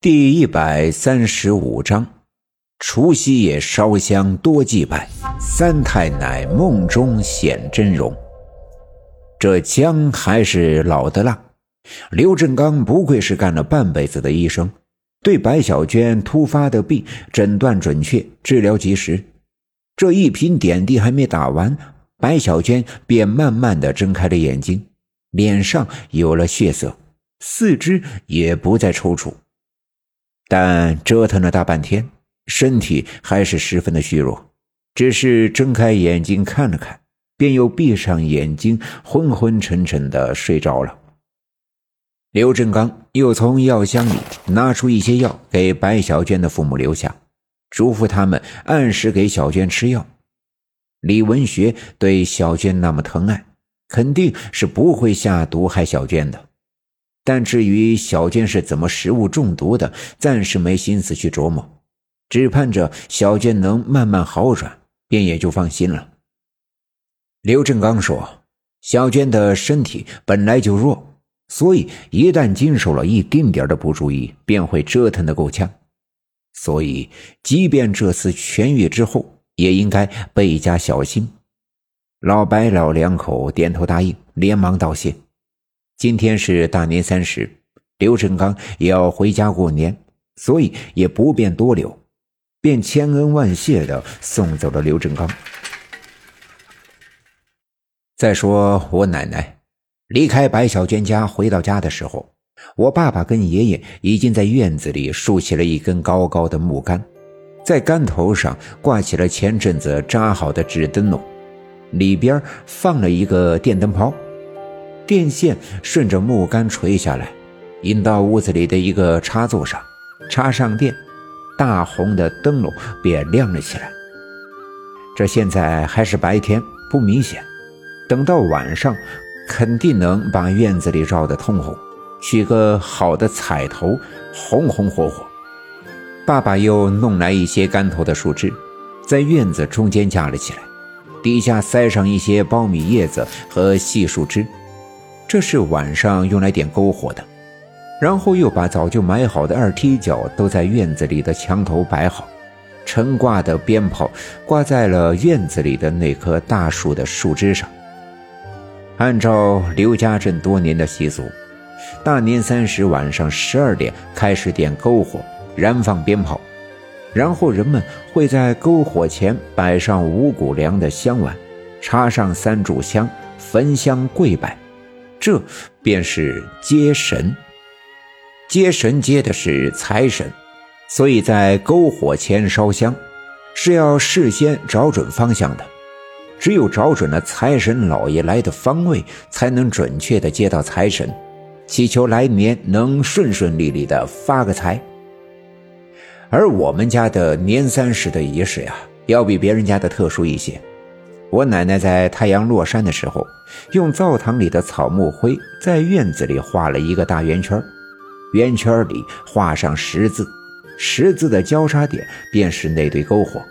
第一百三十五章，除夕夜烧香多祭拜，三太奶梦中显真容。这姜还是老的辣。刘振刚不愧是干了半辈子的医生，对白小娟突发的病诊断准确，治疗及时。这一瓶点滴还没打完，白小娟便慢慢的睁开了眼睛，脸上有了血色，四肢也不再抽搐。但折腾了大半天，身体还是十分的虚弱，只是睁开眼睛看了看，便又闭上眼睛，昏昏沉沉的睡着了。刘振刚又从药箱里拿出一些药给白小娟的父母留下，嘱咐他们按时给小娟吃药。李文学对小娟那么疼爱，肯定是不会下毒害小娟的。但至于小娟是怎么食物中毒的，暂时没心思去琢磨，只盼着小娟能慢慢好转，便也就放心了。刘振刚说：“小娟的身体本来就弱，所以一旦经受了一丁点的不注意，便会折腾的够呛。所以，即便这次痊愈之后，也应该倍加小心。”老白老两口点头答应，连忙道谢。今天是大年三十，刘振刚也要回家过年，所以也不便多留，便千恩万谢的送走了刘振刚。再说我奶奶离开白小娟家回到家的时候，我爸爸跟爷爷已经在院子里竖起了一根高高的木杆，在杆头上挂起了前阵子扎好的纸灯笼，里边放了一个电灯泡。电线顺着木杆垂下来，引到屋子里的一个插座上，插上电，大红的灯笼便亮了起来。这现在还是白天，不明显，等到晚上，肯定能把院子里照得通红，取个好的彩头，红红火火。爸爸又弄来一些干头的树枝，在院子中间架了起来，底下塞上一些苞米叶子和细树枝。这是晚上用来点篝火的，然后又把早就买好的二踢脚都在院子里的墙头摆好，陈挂的鞭炮挂在了院子里的那棵大树的树枝上。按照刘家镇多年的习俗，大年三十晚上十二点开始点篝火，燃放鞭炮，然后人们会在篝火前摆上五谷粮的香碗，插上三炷香，焚香跪拜。这便是接神，接神接的是财神，所以在篝火前烧香，是要事先找准方向的。只有找准了财神老爷来的方位，才能准确的接到财神，祈求来年能顺顺利利的发个财。而我们家的年三十的仪式呀，要比别人家的特殊一些。我奶奶在太阳落山的时候，用灶堂里的草木灰在院子里画了一个大圆圈，圆圈里画上十字，十字的交叉点便是那堆篝火。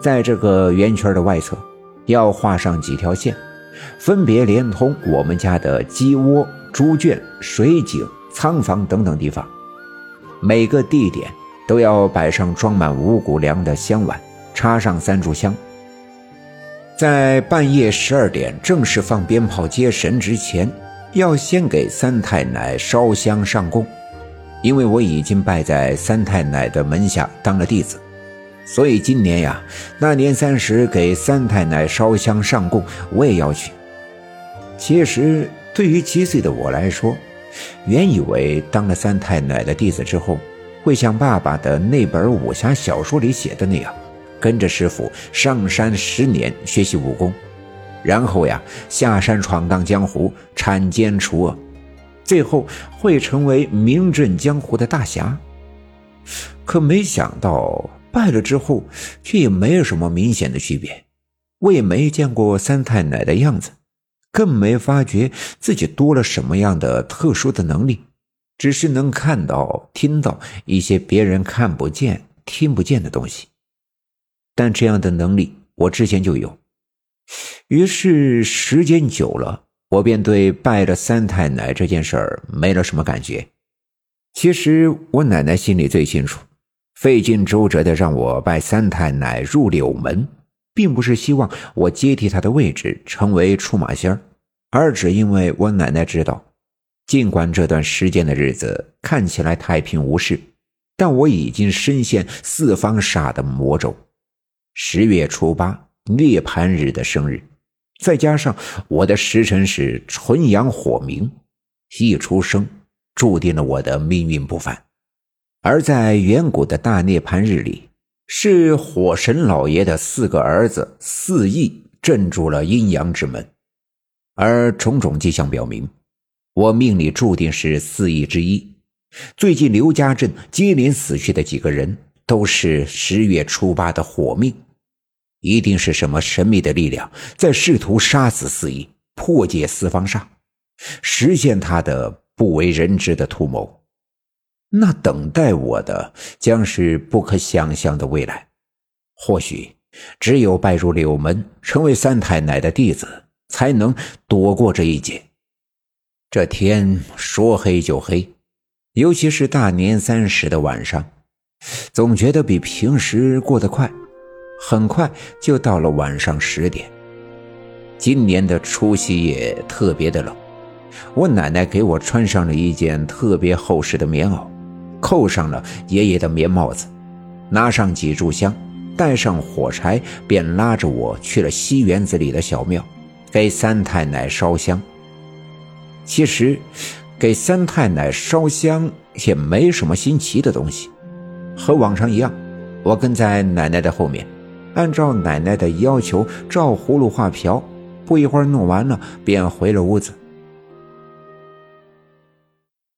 在这个圆圈的外侧，要画上几条线，分别连通我们家的鸡窝、猪圈、水井、仓房等等地方。每个地点都要摆上装满五谷粮的香碗，插上三炷香。在半夜十二点正式放鞭炮接神之前，要先给三太奶烧香上供。因为我已经拜在三太奶的门下当了弟子，所以今年呀，那年三十给三太奶烧香上供，我也要去。其实对于七岁的我来说，原以为当了三太奶的弟子之后，会像爸爸的那本武侠小说里写的那样。跟着师傅上山十年学习武功，然后呀下山闯荡江湖，铲奸除恶，最后会成为名震江湖的大侠。可没想到拜了之后，却也没有什么明显的区别。我也没见过三太奶的样子，更没发觉自己多了什么样的特殊的能力，只是能看到、听到一些别人看不见、听不见的东西。但这样的能力我之前就有，于是时间久了，我便对拜了三太奶这件事儿没了什么感觉。其实我奶奶心里最清楚，费尽周折的让我拜三太奶入柳门，并不是希望我接替她的位置，成为出马仙儿，而只因为我奶奶知道，尽管这段时间的日子看起来太平无事，但我已经深陷四方煞的魔咒。十月初八涅盘日的生日，再加上我的时辰是纯阳火明，一出生。注定了我的命运不凡，而在远古的大涅槃日里，是火神老爷的四个儿子四翼镇住了阴阳之门，而种种迹象表明，我命里注定是四翼之一。最近刘家镇接连死去的几个人，都是十月初八的火命，一定是什么神秘的力量在试图杀死四翼，破解四方煞，实现他的。不为人知的图谋，那等待我的将是不可想象的未来。或许只有拜入柳门，成为三太奶的弟子，才能躲过这一劫。这天说黑就黑，尤其是大年三十的晚上，总觉得比平时过得快。很快就到了晚上十点。今年的除夕夜特别的冷。我奶奶给我穿上了一件特别厚实的棉袄，扣上了爷爷的棉帽子，拿上几炷香，带上火柴，便拉着我去了西园子里的小庙，给三太奶烧香。其实，给三太奶烧香也没什么新奇的东西，和往常一样，我跟在奶奶的后面，按照奶奶的要求照葫芦画瓢，不一会儿弄完了，便回了屋子。